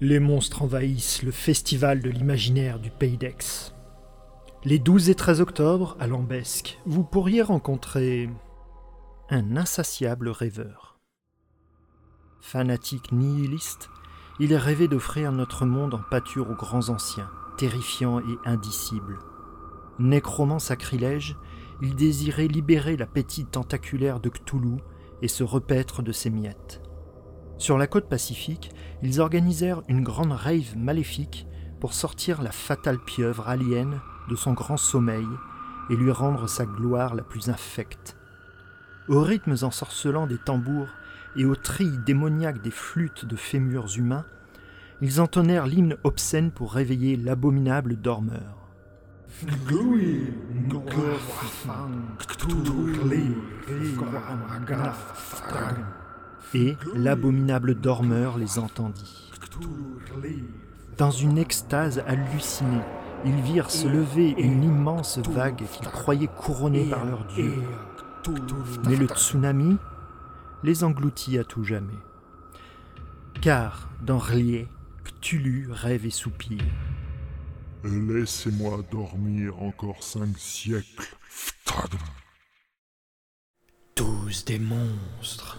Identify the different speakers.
Speaker 1: Les monstres envahissent le festival de l'imaginaire du Pays d'Aix. Les 12 et 13 octobre, à Lambesque, vous pourriez rencontrer un insatiable rêveur. Fanatique nihiliste, il rêvait d'offrir notre monde en pâture aux grands anciens, terrifiant et indicible. Nécromant sacrilège, il désirait libérer l'appétit tentaculaire de Cthulhu et se repaître de ses miettes. Sur la côte pacifique, ils organisèrent une grande rave maléfique pour sortir la fatale pieuvre alien de son grand sommeil et lui rendre sa gloire la plus infecte. Aux rythmes ensorcelants des tambours et aux trilles démoniaques des flûtes de fémurs humains, ils entonnèrent l'hymne obscène pour réveiller l'abominable dormeur. Et l'abominable dormeur les entendit. Dans une extase hallucinée, ils virent se lever une immense vague qu'ils croyaient couronnée par leur dieu. Mais le tsunami les engloutit à tout jamais. Car dans Rlier, Cthulhu rêve et soupire.
Speaker 2: Laissez-moi dormir encore cinq siècles.
Speaker 1: Tous des monstres.